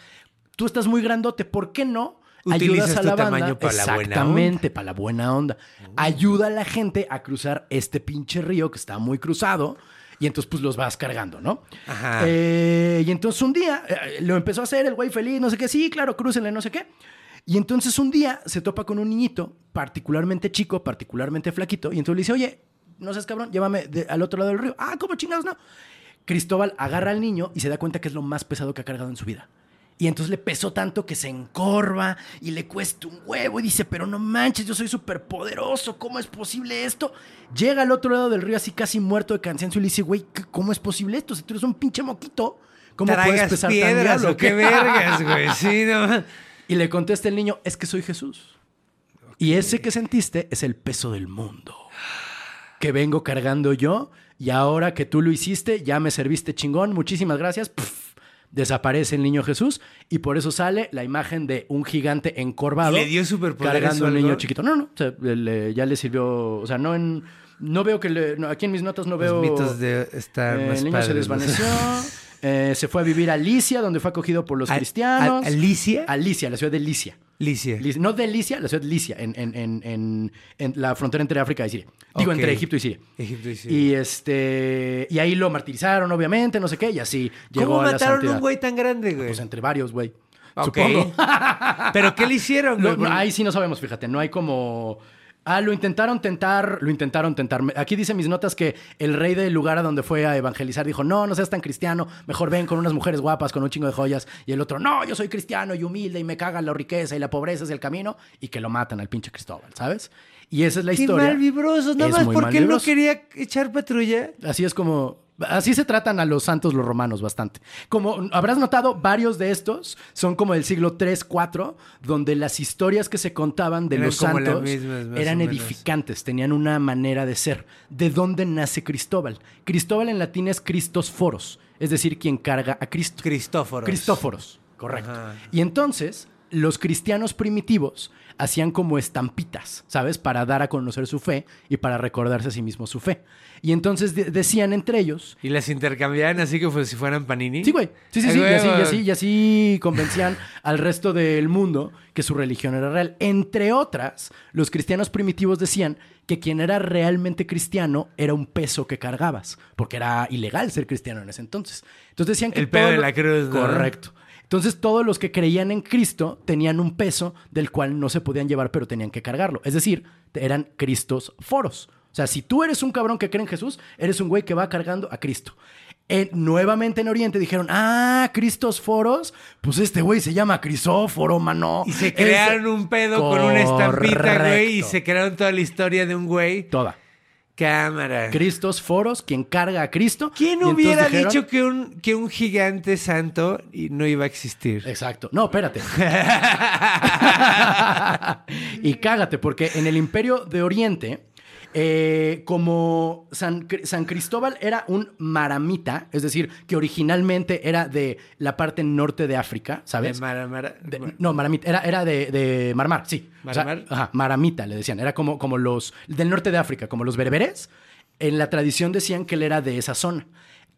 Speaker 3: Tú estás muy grandote, ¿por qué no?
Speaker 2: Utilizas
Speaker 3: ayudas a
Speaker 2: tu
Speaker 3: la banda,
Speaker 2: para
Speaker 3: exactamente, para la buena onda. Ayuda a la gente a cruzar este pinche río que está muy cruzado y entonces pues los vas cargando, ¿no?
Speaker 2: Ajá.
Speaker 3: Eh, y entonces un día eh, lo empezó a hacer el güey feliz, no sé qué, sí, claro, crúcenle, no sé qué. Y entonces un día se topa con un niñito, particularmente chico, particularmente flaquito, y entonces le dice, oye, no seas cabrón, llévame de- al otro lado del río. Ah, ¿cómo chingados no? Cristóbal agarra al niño y se da cuenta que es lo más pesado que ha cargado en su vida. Y entonces le pesó tanto que se encorva y le cuesta un huevo y dice, pero no manches, yo soy súper poderoso, ¿cómo es posible esto? Llega al otro lado del río así casi muerto de cansancio y le dice, güey, ¿qué- ¿cómo es posible esto? Si tú eres un pinche moquito, ¿cómo puedes pesar tan
Speaker 2: piedras
Speaker 3: diablo?
Speaker 2: o qué vergas, güey. Sí, no.
Speaker 3: Y le contesta el niño, es que soy Jesús. Y ese que sentiste es el peso del mundo. Que vengo cargando yo y ahora que tú lo hiciste, ya me serviste chingón, muchísimas gracias. Desaparece el niño Jesús y por eso sale la imagen de un gigante encorvado.
Speaker 2: ¿Y le dio superpoderes
Speaker 3: Cargando a un niño chiquito. No, no, o sea, le- ya le sirvió, o sea, no en... No veo que le... no, aquí en mis notas no veo...
Speaker 2: Los mitos de estar
Speaker 3: Eh,
Speaker 2: más
Speaker 3: el niño se desvaneció. eh, se fue a vivir a Licia, donde fue acogido por los
Speaker 2: ¿A-
Speaker 3: cristianos.
Speaker 2: a- ¿Alicia?
Speaker 3: A Licia, la ciudad de Licia.
Speaker 2: Licia.
Speaker 3: Licia- No de Licia, la ciudad de Licia, en, en- en- en- en la frontera entre África y Siria. Digo, entre Egipto y Siria.
Speaker 2: Egipto y Siria.
Speaker 3: Y este y ahí lo martirizaron, obviamente, no sé qué, y así llegó
Speaker 2: ¿Cómo
Speaker 3: a la
Speaker 2: mataron a
Speaker 3: santidad.
Speaker 2: un güey tan grande, güey?
Speaker 3: Pues entre varios, güey. Supongo.
Speaker 2: ¿Pero qué le hicieron, güey?
Speaker 3: ahí sí no sabemos, fíjate, no hay como... Ah, lo intentaron tentar, lo intentaron tentar. Aquí dice mis notas que el rey del lugar a donde fue a evangelizar dijo, no, no seas tan cristiano, mejor ven con unas mujeres guapas, con un chingo de joyas. Y el otro, no, yo soy cristiano y humilde y me caga la riqueza y la pobreza es el camino. Y que lo matan al pinche Cristóbal, ¿sabes? Y esa es la
Speaker 2: Qué
Speaker 3: historia.
Speaker 2: mal vibrosos, nada más porque él no quería echar patrulla.
Speaker 3: Así es como. Así se tratan a los santos los romanos bastante. Como habrás notado, varios de estos son como del siglo 3, 4, donde las historias que se contaban de
Speaker 2: Eran
Speaker 3: los santos eran edificantes, tenían una manera de ser. ¿De dónde nace Cristóbal? Cristóbal en latín es Christos foros, es decir, quien carga a Cristo.
Speaker 2: Cristóforos.
Speaker 3: Cristóforos, correcto.
Speaker 2: Ajá.
Speaker 3: Y entonces, los cristianos primitivos hacían como estampitas, ¿sabes? Para dar a conocer su fe y para recordarse a sí mismos su fe. Y entonces de- decían entre ellos.
Speaker 2: Y las intercambiaban así que pues, si fueran panini.
Speaker 3: Sí, güey. Sí, sí,
Speaker 2: Ay,
Speaker 3: sí. Y así, y así, y así convencían al resto del mundo que su religión era real. Entre otras, los cristianos primitivos decían que quien era realmente cristiano era un peso que cargabas, porque era ilegal ser cristiano en ese entonces. Entonces decían que
Speaker 2: El pedo de la cruz, ¿no?
Speaker 3: Entonces todos los que creían en Cristo tenían un peso del cual no se podían llevar, pero tenían que cargarlo. Es decir, eran Cristos foros. O sea, si tú eres un cabrón que cree en Jesús, eres un güey que va cargando a Cristo. En- nuevamente en Oriente dijeron, ah, Cristos foros, pues este güey se llama Crisóforo, mano.
Speaker 2: Y se crearon un pedo con una estampita, güey, y se crearon toda la historia de un güey.
Speaker 3: Toda.
Speaker 2: Cámara.
Speaker 3: Cristos foros, quien carga a Cristo.
Speaker 2: ¿Quién hubiera
Speaker 3: dijeron-
Speaker 2: dicho que un, que un gigante santo no iba a existir?
Speaker 3: Exacto. No, espérate. y cágate, porque en el Imperio de Oriente, eh, como San, San Cristóbal era un maramita, es decir, que originalmente era de la parte norte de África,
Speaker 2: De
Speaker 3: ¿sabes?
Speaker 2: Mara- Mara-
Speaker 3: De- no, maramita, era, era de, de Marmar, sí. O sea,
Speaker 2: ¿Marmar?
Speaker 3: ajá, maramita le decían. Era como, como los del norte de África, como los bereberes. En la tradición decían que él era de esa zona.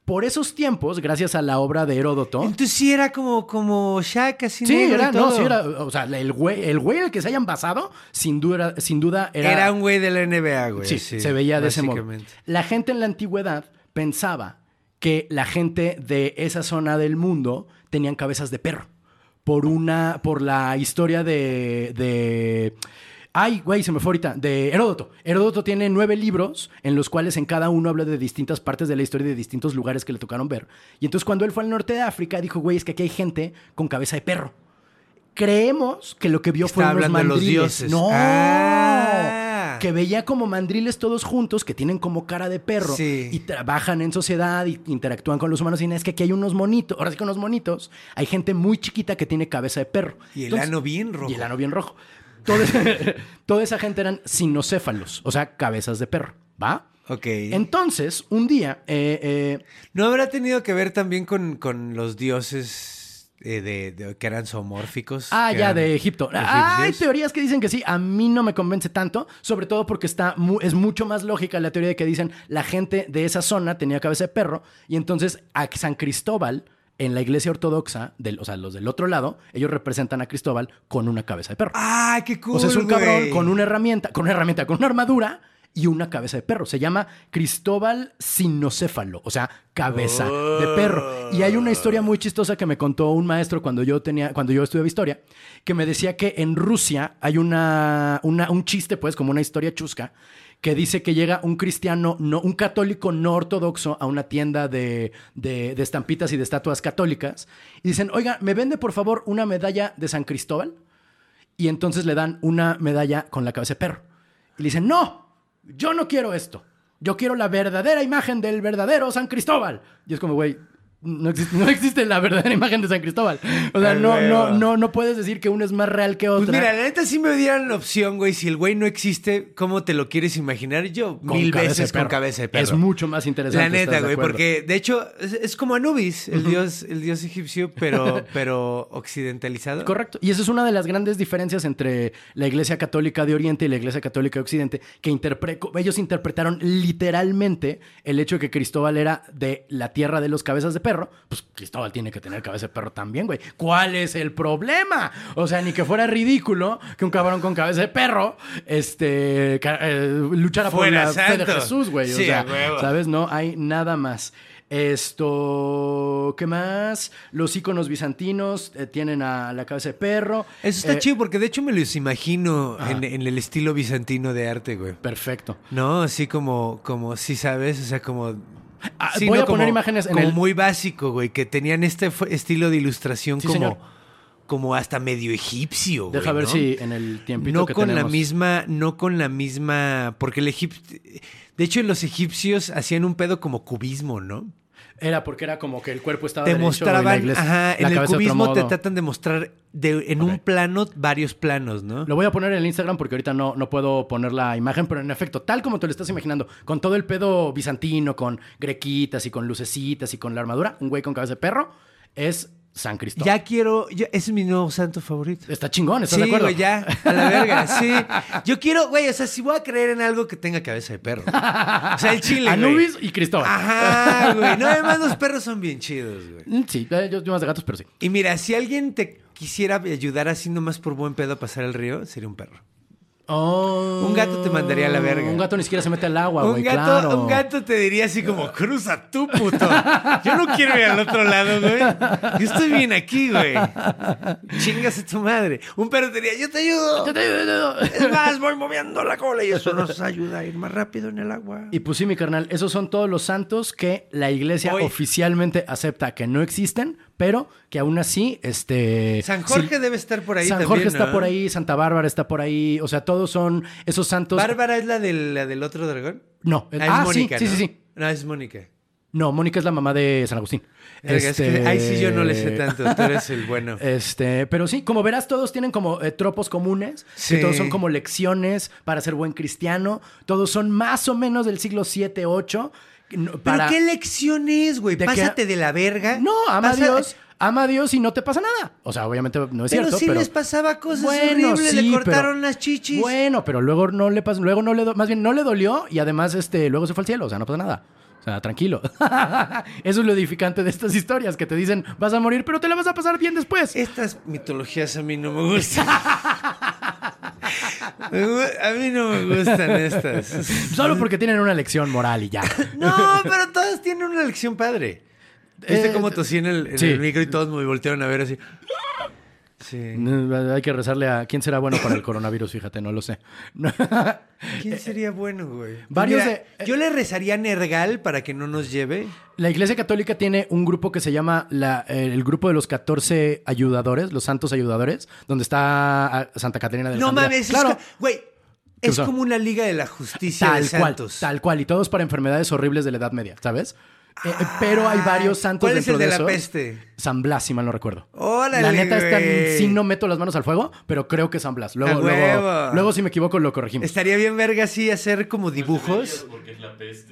Speaker 3: Por esos tiempos, gracias a la obra de Heródoto.
Speaker 2: Entonces sí era como, como Shaq, así
Speaker 3: Sí,
Speaker 2: negro y
Speaker 3: era, no, sí era, o sea, el güey, el güey al que se hayan basado, sin duda, sin duda era,
Speaker 2: Era, un güey de la NBA, güey.
Speaker 3: sí,
Speaker 2: sí,
Speaker 3: se veía de ese modo. La gente en la antigüedad pensaba que la gente de esa zona del mundo tenían cabezas de perro por una, por la historia de, de Ay, güey, se me fue ahorita. De Heródoto. Heródoto tiene nueve libros en los cuales en cada uno habla de distintas partes de la historia y de distintos lugares que le tocaron ver. Y entonces cuando él fue al norte de África, dijo, güey, es que aquí hay gente con cabeza de perro. Creemos que lo que vio fue unos
Speaker 2: hablando de los
Speaker 3: mandriles.
Speaker 2: dioses.
Speaker 3: No.
Speaker 2: Ah.
Speaker 3: Que veía como mandriles todos juntos que tienen como cara de perro
Speaker 2: Sí.
Speaker 3: y trabajan en sociedad y interactúan con los humanos. Y es que aquí hay unos monitos. Ahora sí que unos monitos. Hay gente muy chiquita que tiene cabeza de perro.
Speaker 2: Y el
Speaker 3: Entonces-
Speaker 2: ano bien rojo.
Speaker 3: y el ano bien rojo. Toda esa, toda esa gente eran sinocéfalos, o sea, cabezas de perro, ¿va?
Speaker 2: Ok.
Speaker 3: Entonces, un día, eh, eh,
Speaker 2: ¿No habrá tenido que ver también con, con los dioses eh, de, de- que eran zoomórficos?
Speaker 3: ah, ya,
Speaker 2: eran
Speaker 3: de Egipto. Hay teorías que dicen que sí, a mí no me convence tanto, sobre todo porque está mu- es mucho más lógica la teoría de que dicen la gente de esa zona tenía cabeza de perro y entonces a San Cristóbal en la iglesia ortodoxa, del, o sea, los del otro lado, ellos representan a Cristóbal con una cabeza de perro.
Speaker 2: ¡Ah, qué cool,
Speaker 3: o sea, es un cabrón con una herramienta, con una herramienta, con una armadura y una cabeza de perro. Se llama Cristóbal Sinocéfalo, o sea, cabeza de perro. Y hay una historia muy chistosa que me contó un maestro cuando yo tenía, cuando yo estudiaba historia, que me decía que en Rusia hay una, una- un chiste, pues, como una historia chusca, que dice que llega un cristiano, no, un católico no ortodoxo a una tienda de, de- de estampitas y de estatuas católicas y dicen, oiga, ¿me vende por favor una medalla de San Cristóbal? Y entonces le dan una medalla con la cabeza de perro. Y le dicen, no, yo no quiero esto. Yo quiero la verdadera imagen del verdadero San Cristóbal. Y es como, güey, no existe, no existe la verdadera imagen de San Cristóbal. O sea, no, no, no, no puedes decir que uno es más real que otra.
Speaker 2: Pues mira, la neta sí me dieran la opción, güey. Si el güey no existe, ¿cómo te lo quieres imaginar? Yo
Speaker 3: Con
Speaker 2: mil veces con cabeza de perro.
Speaker 3: Es mucho más interesante.
Speaker 2: La neta,
Speaker 3: ¿estás de
Speaker 2: güey, porque de hecho es, es como Anubis, el dios, el dios egipcio, pero, pero occidentalizado.
Speaker 3: Correcto. Y esa es una de las grandes diferencias entre la Iglesia Católica de Oriente y la Iglesia Católica de Occidente, que interpre- ellos interpretaron literalmente el hecho de que Cristóbal era de la tierra de los cabezas de perro. Pues Cristóbal tiene que tener cabeza de perro también, güey. ¿Cuál es el problema? O sea, ni que fuera ridículo que un cabrón con cabeza de perro este, eh, luchara
Speaker 2: Fuera
Speaker 3: por la fe de. Jesús, güey. O
Speaker 2: Sí,
Speaker 3: sea,
Speaker 2: huevo.
Speaker 3: ¿sabes? No hay nada más. Esto, ¿qué más? Los iconos bizantinos eh, tienen a la cabeza de perro.
Speaker 2: Eso está
Speaker 3: Eh,
Speaker 2: chido porque de hecho me los imagino en, en el estilo bizantino de arte, güey.
Speaker 3: Perfecto.
Speaker 2: No, así como, como, sí sabes, o sea, como...
Speaker 3: Ah,
Speaker 2: sí,
Speaker 3: voy
Speaker 2: ¿no?
Speaker 3: a poner
Speaker 2: Como-
Speaker 3: imágenes en
Speaker 2: como
Speaker 3: el...
Speaker 2: muy básico, güey, que tenían este estilo de ilustración
Speaker 3: Sí,
Speaker 2: como,
Speaker 3: señor.
Speaker 2: como hasta medio egipcio, güey,
Speaker 3: Deja ver
Speaker 2: ¿no?
Speaker 3: si en el tiempito
Speaker 2: no
Speaker 3: que
Speaker 2: con la misma, no con la misma, porque el egipcio, de hecho los egipcios hacían un pedo como cubismo, ¿no?
Speaker 3: Era porque era como que el cuerpo estaba
Speaker 2: Te
Speaker 3: y la
Speaker 2: mostraban,
Speaker 3: iglesia-
Speaker 2: ajá,
Speaker 3: la
Speaker 2: en el cubismo te tratan de mostrar de, en un plano varios planos, ¿no?
Speaker 3: Lo voy a poner en el Instagram porque ahorita no, no puedo poner la imagen, pero en efecto, tal como te lo estás imaginando, con todo el pedo bizantino, con grequitas y con lucecitas y con la armadura, un güey con cabeza de perro, es San Cristóbal.
Speaker 2: Ya quiero, ya- ese es mi nuevo santo favorito.
Speaker 3: Está chingón, ¿estás
Speaker 2: Sí,
Speaker 3: de acuerdo?
Speaker 2: güey, ya, a la verga, sí. Yo quiero, güey, o sea, si voy a creer en algo que tenga cabeza de perro. O sea, el chile, güey.
Speaker 3: Anubis y Cristóbal.
Speaker 2: Ajá, güey. No, además los perros son bien chidos, güey.
Speaker 3: Mm, Sí, eh, yo, yo más de gatos, pero sí.
Speaker 2: Y mira, si alguien te quisiera ayudar así nomás por buen pedo a pasar el río, sería un perro.
Speaker 3: Oh,
Speaker 2: Un gato te mandaría a la verga.
Speaker 3: Un gato ni siquiera se mete al agua, güey, claro.
Speaker 2: un gato te diría así como, cruza tú, puto. Yo no quiero ir al otro lado, güey. Yo estoy bien aquí, güey. Chingas a tu madre. Un perro te diría, yo te ayudo.
Speaker 3: Yo te ayudo.
Speaker 2: Es más, voy moviendo la cola y eso nos ayuda a ir más rápido en el agua.
Speaker 3: Y pues sí, mi carnal, esos son todos los santos que la iglesia
Speaker 2: Hoy-
Speaker 3: oficialmente acepta que no existen, pero que aún así, este...
Speaker 2: San Jorge
Speaker 3: sí,
Speaker 2: debe estar por ahí
Speaker 3: San
Speaker 2: también,
Speaker 3: Jorge está
Speaker 2: ¿no?
Speaker 3: por ahí, Santa Bárbara está por ahí, o sea, todos son esos santos...
Speaker 2: ¿Bárbara es la del, la del otro dragón?
Speaker 3: No, el-
Speaker 2: Ah, es
Speaker 3: ah,
Speaker 2: Mónica,
Speaker 3: sí,
Speaker 2: ¿no?
Speaker 3: sí, sí, sí.
Speaker 2: No, es Mónica.
Speaker 3: No, Mónica es la mamá de San Agustín.
Speaker 2: Verga, es que-
Speaker 3: Este-
Speaker 2: Ay, sí, yo no le sé tanto. Tú eres el bueno.
Speaker 3: Este, pero sí, como verás, todos tienen como eh, tropos comunes,
Speaker 2: Sí.
Speaker 3: que todos son como lecciones para ser buen cristiano, todos son más o menos del siglo 7, 8.
Speaker 2: ¿Pero qué lección es, güey? Pásate de la verga.
Speaker 3: No, ama a Dios, ama a Dios y no te pasa nada. O sea, obviamente no es
Speaker 2: Pero
Speaker 3: cierto,
Speaker 2: sí
Speaker 3: pero
Speaker 2: les pasaba cosas
Speaker 3: Bueno,
Speaker 2: horribles,
Speaker 3: sí,
Speaker 2: le
Speaker 3: pero-
Speaker 2: cortaron las chichis.
Speaker 3: Bueno, pero luego no le pasó, luego no le, do- más bien no le dolió y además este, luego se fue al cielo, o sea, no pasa nada. O sea, tranquilo. Eso es lo edificante de estas historias que te dicen, vas a morir, pero te la vas a pasar bien después.
Speaker 2: Estas mitologías a mí no me gustan. A mí no me gustan estas.
Speaker 3: Solo porque tienen una lección moral y ya.
Speaker 2: No, pero todas tienen una lección padre. ¿Viste
Speaker 3: Eh,
Speaker 2: cómo tosí en el, en
Speaker 3: sí.
Speaker 2: el micro y todos me voltearon a ver así? Sí.
Speaker 3: Hay que rezarle a quién será bueno para el coronavirus, fíjate, no lo sé.
Speaker 2: ¿Quién sería bueno, güey? Pues
Speaker 3: varios
Speaker 2: mira,
Speaker 3: de-
Speaker 2: Yo le rezaría a Nergal para que no nos lleve.
Speaker 3: La Iglesia Católica tiene un grupo que se llama la- el grupo de los 14 ayudadores, los santos ayudadores, donde está ah, Santa Catarina de
Speaker 2: No mames, es
Speaker 3: claro,
Speaker 2: ca- güey. Es como una liga de la justicia
Speaker 3: tal
Speaker 2: de
Speaker 3: cual,
Speaker 2: santos.
Speaker 3: tal cual, y todos para enfermedades horribles de la Edad Media, ¿sabes? Eh, eh, pero hay varios santos
Speaker 2: ¿Cuál es
Speaker 3: dentro
Speaker 2: el de la peste?
Speaker 3: San Blas, si mal no recuerdo.
Speaker 2: Órale,
Speaker 3: La neta es que sí no meto las manos al fuego, pero creo que San Blas. Luego, luego, luego si me equivoco lo corregimos.
Speaker 2: Estaría bien verga así hacer como dibujos.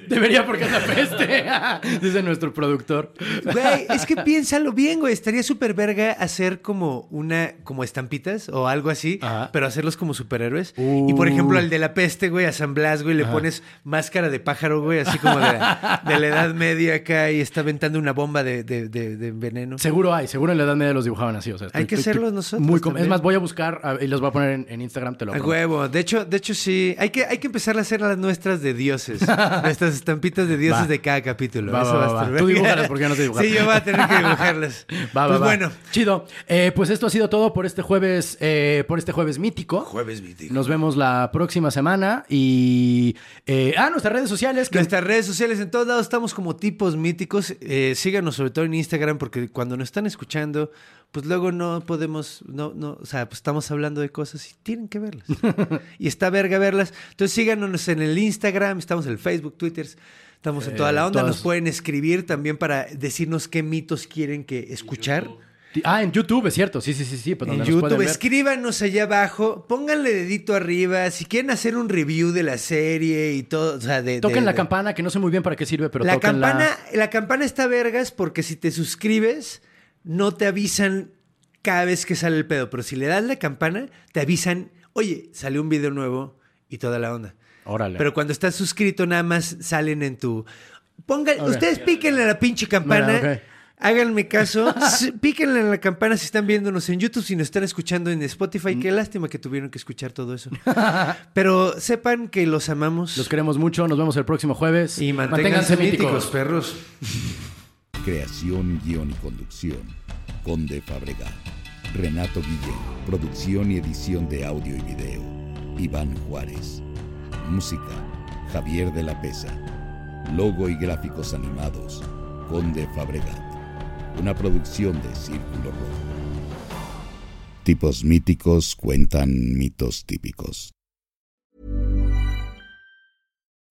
Speaker 3: Debería porque es la peste, dice nuestro productor.
Speaker 2: Güey, es que piénsalo bien, güey. Estaría súper verga hacer como una, como estampitas o algo así,
Speaker 3: Ajá.
Speaker 2: pero hacerlos como superhéroes.
Speaker 3: Uh.
Speaker 2: Y por ejemplo, al de la peste, güey, a San Blas, güey, le pones máscara de pájaro, güey, así como de, de la Edad Media, acá y está aventando una bomba de, de- de- de veneno.
Speaker 3: Seguro hay, seguro en la Edad Media los dibujaban así. O sea,
Speaker 2: Hay que hacerlos nosotros
Speaker 3: Muy com-
Speaker 2: también.
Speaker 3: es más, voy a buscar a- y los voy a poner en, en Instagram, te lo
Speaker 2: A
Speaker 3: prometo.
Speaker 2: huevo. De hecho, de hecho sí. Hay que, hay que empezar a hacer las nuestras de dioses. Nuestras estampitas de dioses
Speaker 3: Va.
Speaker 2: de cada capítulo.
Speaker 3: Va,
Speaker 2: Eso
Speaker 3: va,
Speaker 2: a estar.
Speaker 3: Tú
Speaker 2: verga.
Speaker 3: dibújalas porque yo no sé dibujar.
Speaker 2: Sí, yo voy a tener que dibujarlas.
Speaker 3: Va,
Speaker 2: pues bueno.
Speaker 3: Chido. Eh, pues esto ha sido todo por este jueves, eh, por este jueves mítico.
Speaker 2: Jueves mítico.
Speaker 3: Nos vemos la próxima semana y eh, ah, nuestras redes sociales. Que
Speaker 2: Nuestras redes sociales en todos lados estamos como tipos míticos. Eh, síganos sobre todo en Instagram porque cuando nos están escuchando, pues luego no podemos, no, no, o sea, pues estamos hablando de cosas y tienen que verlas. y está verga verlas. Entonces síganos en el Instagram, estamos en el Facebook, Twitter, estamos en toda
Speaker 3: Eh,
Speaker 2: la onda.
Speaker 3: todas-
Speaker 2: Nos pueden escribir también para decirnos qué mitos quieren que escuchar.
Speaker 3: Ah, en YouTube es cierto. Sí, sí, sí, sí. Pues
Speaker 2: En YouTube,
Speaker 3: ver.
Speaker 2: escríbanos allá abajo, pónganle dedito arriba, si quieren hacer un review de la serie y todo, o sea, de...
Speaker 3: Toquen
Speaker 2: de-
Speaker 3: la
Speaker 2: de-
Speaker 3: campana, que no sé muy bien para qué sirve, pero
Speaker 2: la campana, la campana está vergas porque si te suscribes, no te avisan cada vez que sale el pedo. Pero si le das la campana, te avisan, oye, salió un video nuevo y toda la onda.
Speaker 3: Órale.
Speaker 2: Pero cuando estás suscrito, nada más salen en tu. Pongan, ustedes píquenle a la pinche campana. Háganme caso, píquenle a la campana si están viéndonos en YouTube, si nos están escuchando en Spotify.
Speaker 3: Mm.
Speaker 2: Qué lástima que tuvieron que escuchar todo eso. Pero sepan que los amamos
Speaker 3: Los queremos mucho. Nos vemos el próximo jueves.
Speaker 2: y manténganse, míticos, perros.
Speaker 4: Creación, guion y conducción. Conde Fabregat. Renato Guillén. Producción y edición de audio y video. Iván Juárez. Música. Javier de la Pesa. Logo y gráficos animados. Conde Fabregat. Una producción de Círculo Rojo. Tipos míticos cuentan mitos típicos.